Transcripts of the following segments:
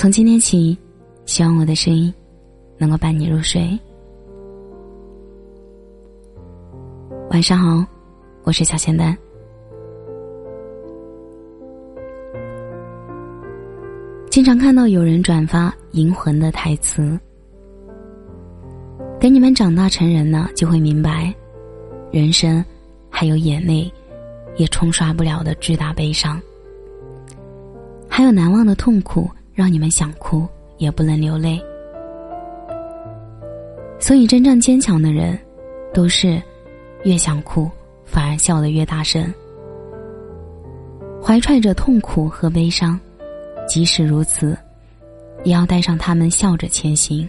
从今天起，希望我的声音能够伴你入睡。晚上好，我是小仙丹。经常看到有人转发《银魂》的台词：“等你们长大成人了，就会明白，人生还有眼泪也冲刷不了的巨大悲伤，还有难忘的痛苦，让你们想哭也不能流泪。所以，真正坚强的人，都是。”越想哭，反而笑得越大声。怀揣着痛苦和悲伤，即使如此，也要带上他们笑着前行。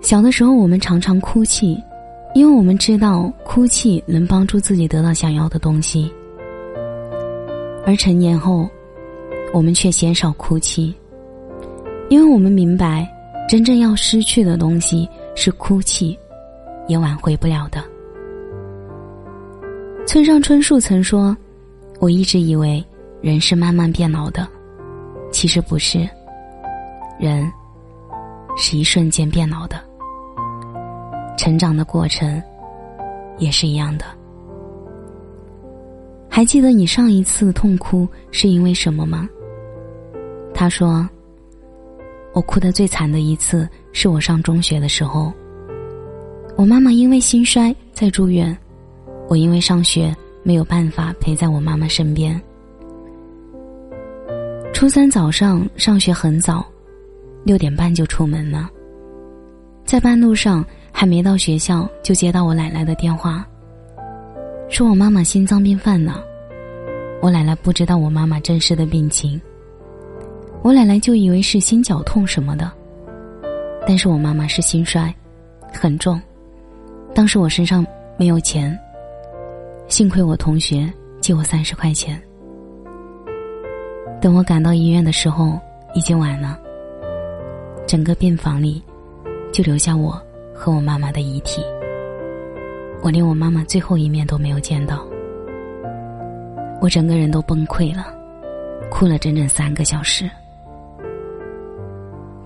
小的时候，我们常常哭泣，因为我们知道哭泣能帮助自己得到想要的东西。而成年后，我们却鲜少哭泣，因为我们明白。真正要失去的东西是哭泣，也挽回不了的。村上春树曾说：“我一直以为人是慢慢变老的，其实不是，人是一瞬间变老的。成长的过程也是一样的。还记得你上一次痛哭是因为什么吗？”他说。我哭得最惨的一次是我上中学的时候。我妈妈因为心衰在住院，我因为上学没有办法陪在我妈妈身边。初三早上上学很早，六点半就出门了。在半路上还没到学校，就接到我奶奶的电话，说我妈妈心脏病犯了。我奶奶不知道我妈妈真实的病情。我奶奶就以为是心绞痛什么的，但是我妈妈是心衰，很重。当时我身上没有钱，幸亏我同学借我三十块钱。等我赶到医院的时候，已经晚了。整个病房里，就留下我和我妈妈的遗体。我连我妈妈最后一面都没有见到，我整个人都崩溃了，哭了整整三个小时。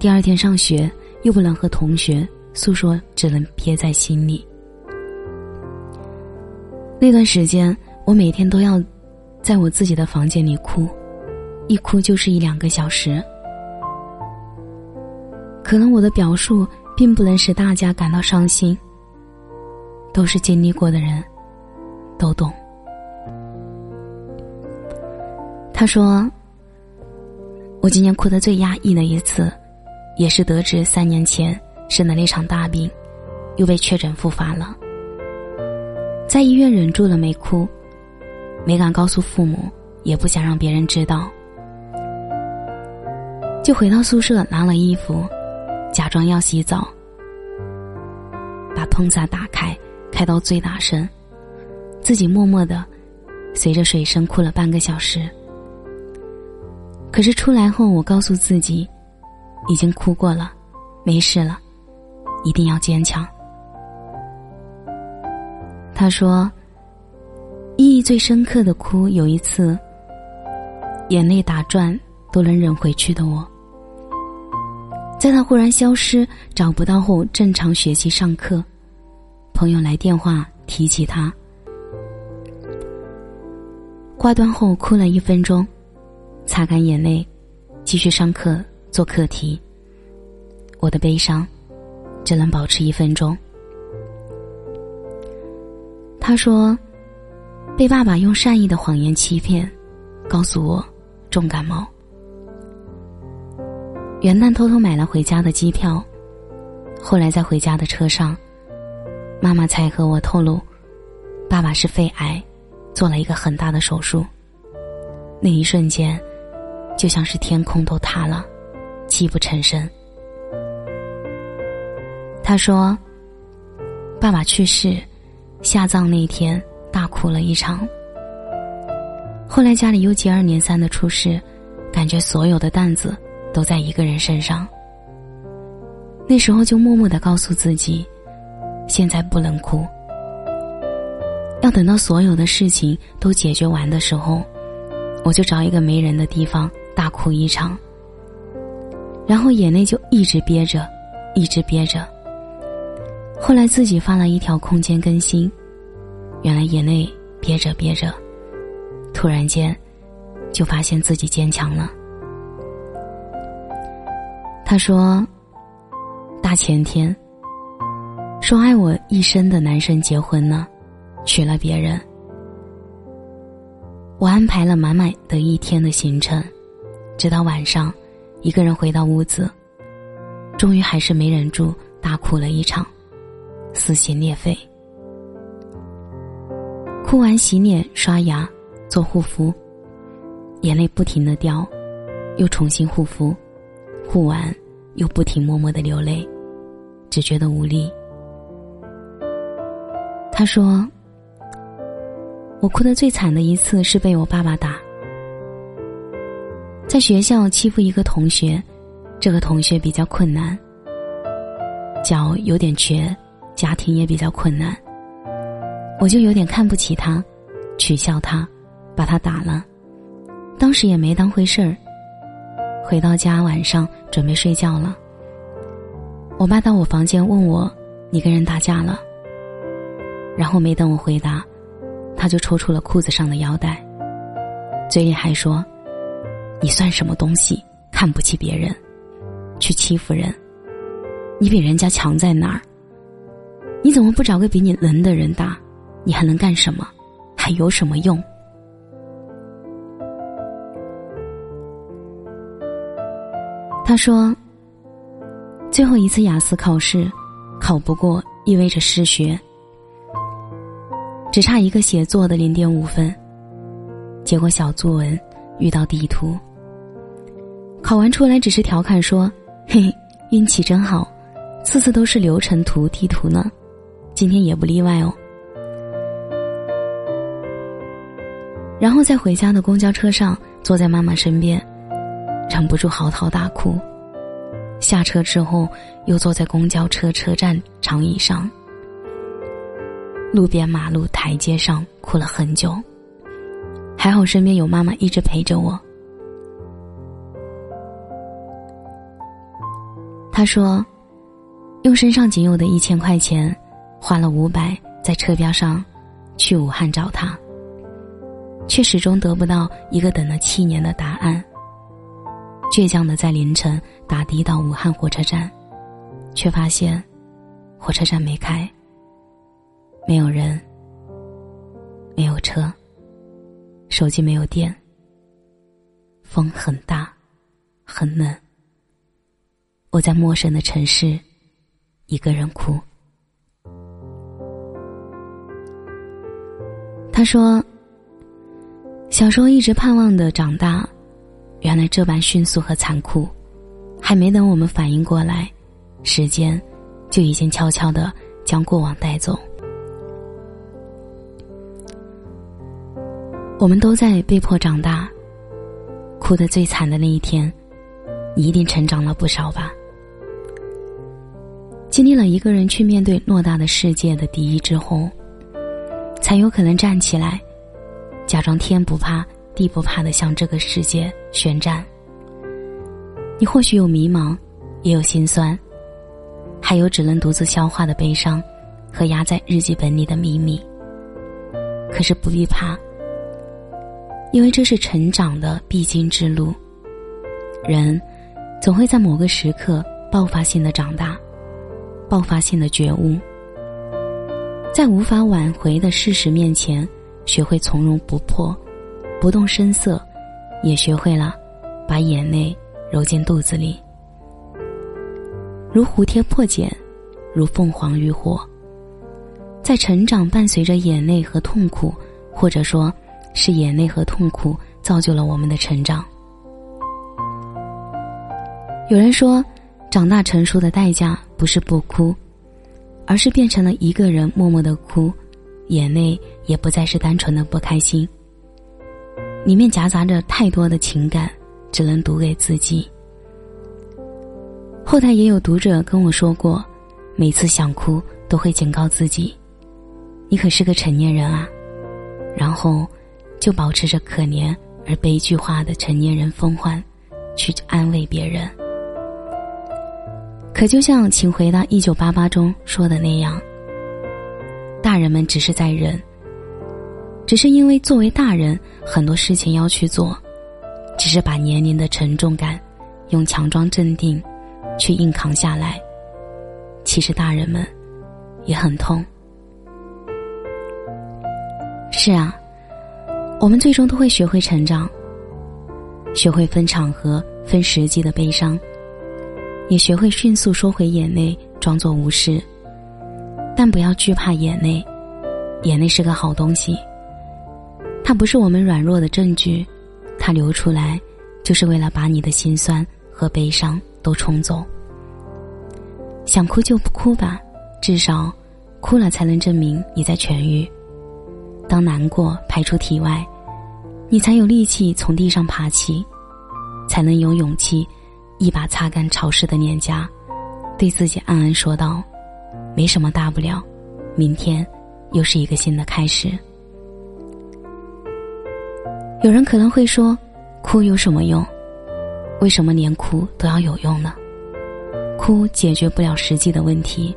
第二天上学又不能和同学诉说，只能憋在心里。那段时间，我每天都要在我自己的房间里哭，一哭就是一两个小时。可能我的表述并不能使大家感到伤心，都是经历过的人，都懂。他说：“我今年哭得最压抑的一次。”也是得知三年前生了那场大病，又被确诊复发了。在医院忍住了没哭，没敢告诉父母，也不想让别人知道，就回到宿舍拿了衣服，假装要洗澡，把喷洒打开，开到最大声，自己默默的随着水声哭了半个小时。可是出来后，我告诉自己。已经哭过了，没事了，一定要坚强。他说：“意义最深刻的哭，有一次，眼泪打转都能忍回去的我，在他忽然消失、找不到后，正常学习上课，朋友来电话提起他，挂断后哭了一分钟，擦干眼泪，继续上课。”做课题，我的悲伤只能保持一分钟。他说，被爸爸用善意的谎言欺骗，告诉我重感冒。元旦偷偷买了回家的机票，后来在回家的车上，妈妈才和我透露，爸爸是肺癌，做了一个很大的手术。那一瞬间，就像是天空都塌了。泣不成声。他说：“爸爸去世，下葬那天大哭了一场。后来家里又接二连三的出事，感觉所有的担子都在一个人身上。那时候就默默的告诉自己，现在不能哭，要等到所有的事情都解决完的时候，我就找一个没人的地方大哭一场，然后眼泪就一直憋着，一直憋着。后来自己发了一条空间更新，原来眼泪憋着憋着，突然间就发现自己坚强了。他说：“大前天，说爱我一生的男生结婚了，娶了别人。我安排了满满的一天的行程，直到晚上，一个人回到屋子，终于还是没忍住，大哭了一场。”撕心裂肺，哭完洗脸刷牙做护肤，眼泪不停的掉，又重新护肤，护完又不停默默的流泪，只觉得无力。他说：“我哭的最惨的一次是被我爸爸打，在学校欺负一个同学，这个同学比较困难，脚有点瘸。”家庭也比较困难，我就有点看不起他，取笑他，把他打了。当时也没当回事儿。回到家晚上准备睡觉了，我爸到我房间问我：“你跟人打架了？”然后没等我回答，他就抽出了裤子上的腰带，嘴里还说：“你算什么东西？看不起别人，去欺负人？你比人家强在哪儿？”你怎么不找个比你能的人打？你还能干什么？还有什么用？他说：“最后一次雅思考试，考不过意味着失学，只差一个写作的零点五分。结果小作文遇到地图，考完出来只是调侃说：‘嘿，运气真好，次次都是流程图地图呢。’”今天也不例外哦。然后在回家的公交车上，坐在妈妈身边，忍不住嚎啕大哭。下车之后，又坐在公交车车站长椅上，路边马路台阶上哭了很久。还好身边有妈妈一直陪着我。他说：“用身上仅有的一千块钱。”花了五百在车票上，去武汉找他，却始终得不到一个等了七年的答案。倔强的在凌晨打的到武汉火车站，却发现火车站没开，没有人，没有车，手机没有电，风很大，很冷。我在陌生的城市，一个人哭。他说：“小时候一直盼望的长大，原来这般迅速和残酷。还没等我们反应过来，时间就已经悄悄的将过往带走。我们都在被迫长大，哭得最惨的那一天，你一定成长了不少吧？经历了一个人去面对偌大的世界的敌意之后。”才有可能站起来，假装天不怕地不怕的向这个世界宣战。你或许有迷茫，也有心酸，还有只能独自消化的悲伤，和压在日记本里的秘密。可是不必怕，因为这是成长的必经之路。人总会在某个时刻爆发性的长大，爆发性的觉悟。在无法挽回的事实面前，学会从容不迫，不动声色，也学会了把眼泪揉进肚子里，如蝴蝶破茧，如凤凰浴火。在成长伴随着眼泪和痛苦，或者说，是眼泪和痛苦造就了我们的成长。有人说，长大成熟的代价不是不哭。而是变成了一个人默默的哭，眼泪也不再是单纯的不开心，里面夹杂着太多的情感，只能读给自己。后台也有读者跟我说过，每次想哭都会警告自己：“你可是个成年人啊。”然后就保持着可怜而悲剧化的成年人风范，去安慰别人。可就像《请回答一九八八》中说的那样，大人们只是在忍，只是因为作为大人，很多事情要去做，只是把年龄的沉重感，用强装镇定，去硬扛下来。其实大人们也很痛。是啊，我们最终都会学会成长，学会分场合、分时机的悲伤。也学会迅速收回眼泪，装作无事。但不要惧怕眼泪，眼泪是个好东西。它不是我们软弱的证据，它流出来，就是为了把你的心酸和悲伤都冲走。想哭就不哭吧，至少，哭了才能证明你在痊愈。当难过排出体外，你才有力气从地上爬起，才能有勇气。一把擦干潮湿的脸颊，对自己暗暗说道：“没什么大不了，明天又是一个新的开始。”有人可能会说：“哭有什么用？为什么连哭都要有用呢？哭解决不了实际的问题。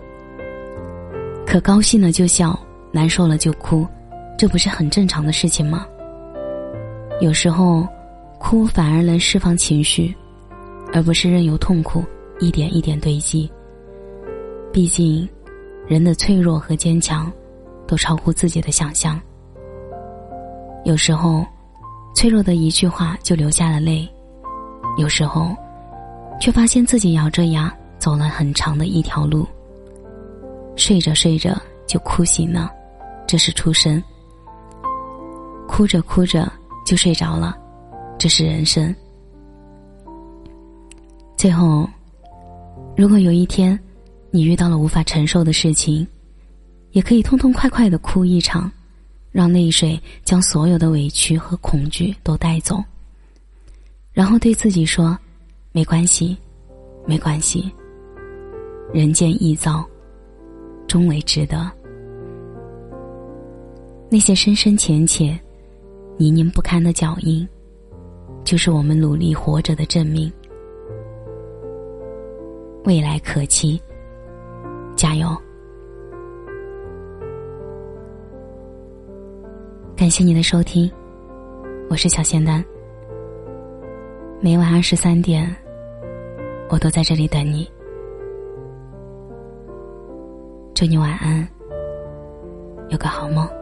可高兴了就笑，难受了就哭，这不是很正常的事情吗？有时候，哭反而能释放情绪。”而不是任由痛苦一点一点堆积。毕竟，人的脆弱和坚强，都超乎自己的想象。有时候，脆弱的一句话就流下了泪；有时候，却发现自己咬着牙走了很长的一条路。睡着睡着就哭醒了，这是出生；哭着哭着就睡着了，这是人生。最后，如果有一天，你遇到了无法承受的事情，也可以痛痛快快的哭一场，让泪水将所有的委屈和恐惧都带走。然后对自己说：“没关系，没关系。人间易遭，终为值得。那些深深浅浅、泥泞不堪的脚印，就是我们努力活着的证明。”未来可期，加油！感谢你的收听，我是小仙丹。每晚二十三点，我都在这里等你。祝你晚安，有个好梦。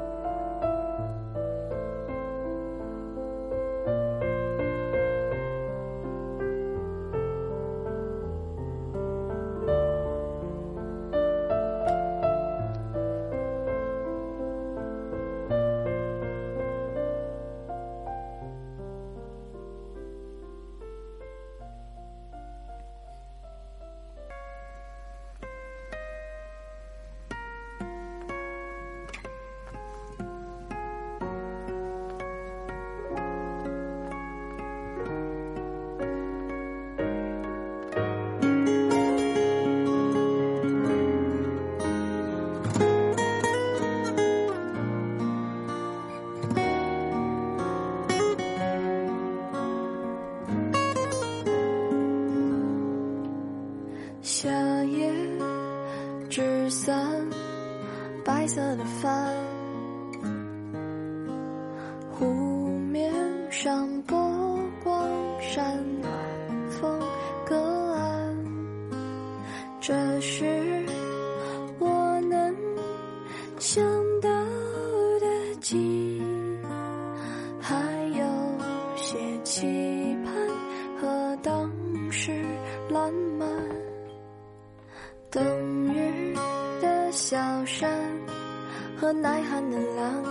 和耐寒的狼，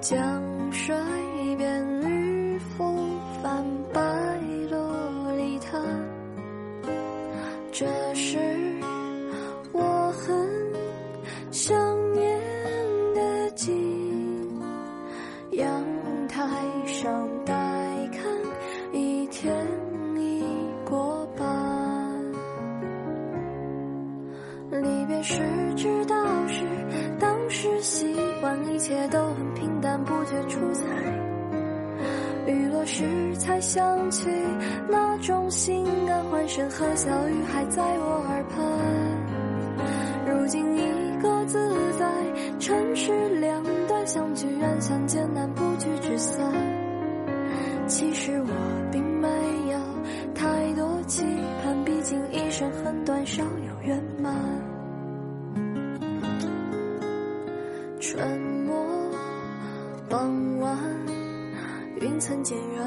江水边才想起，那种心安、欢声和笑语还在我耳畔。如今一个自在，尘世两端，相聚远相见难，不聚只散。其实我并没有太多期盼，毕竟一生很短，少有圆满。春末傍晚，云层渐远，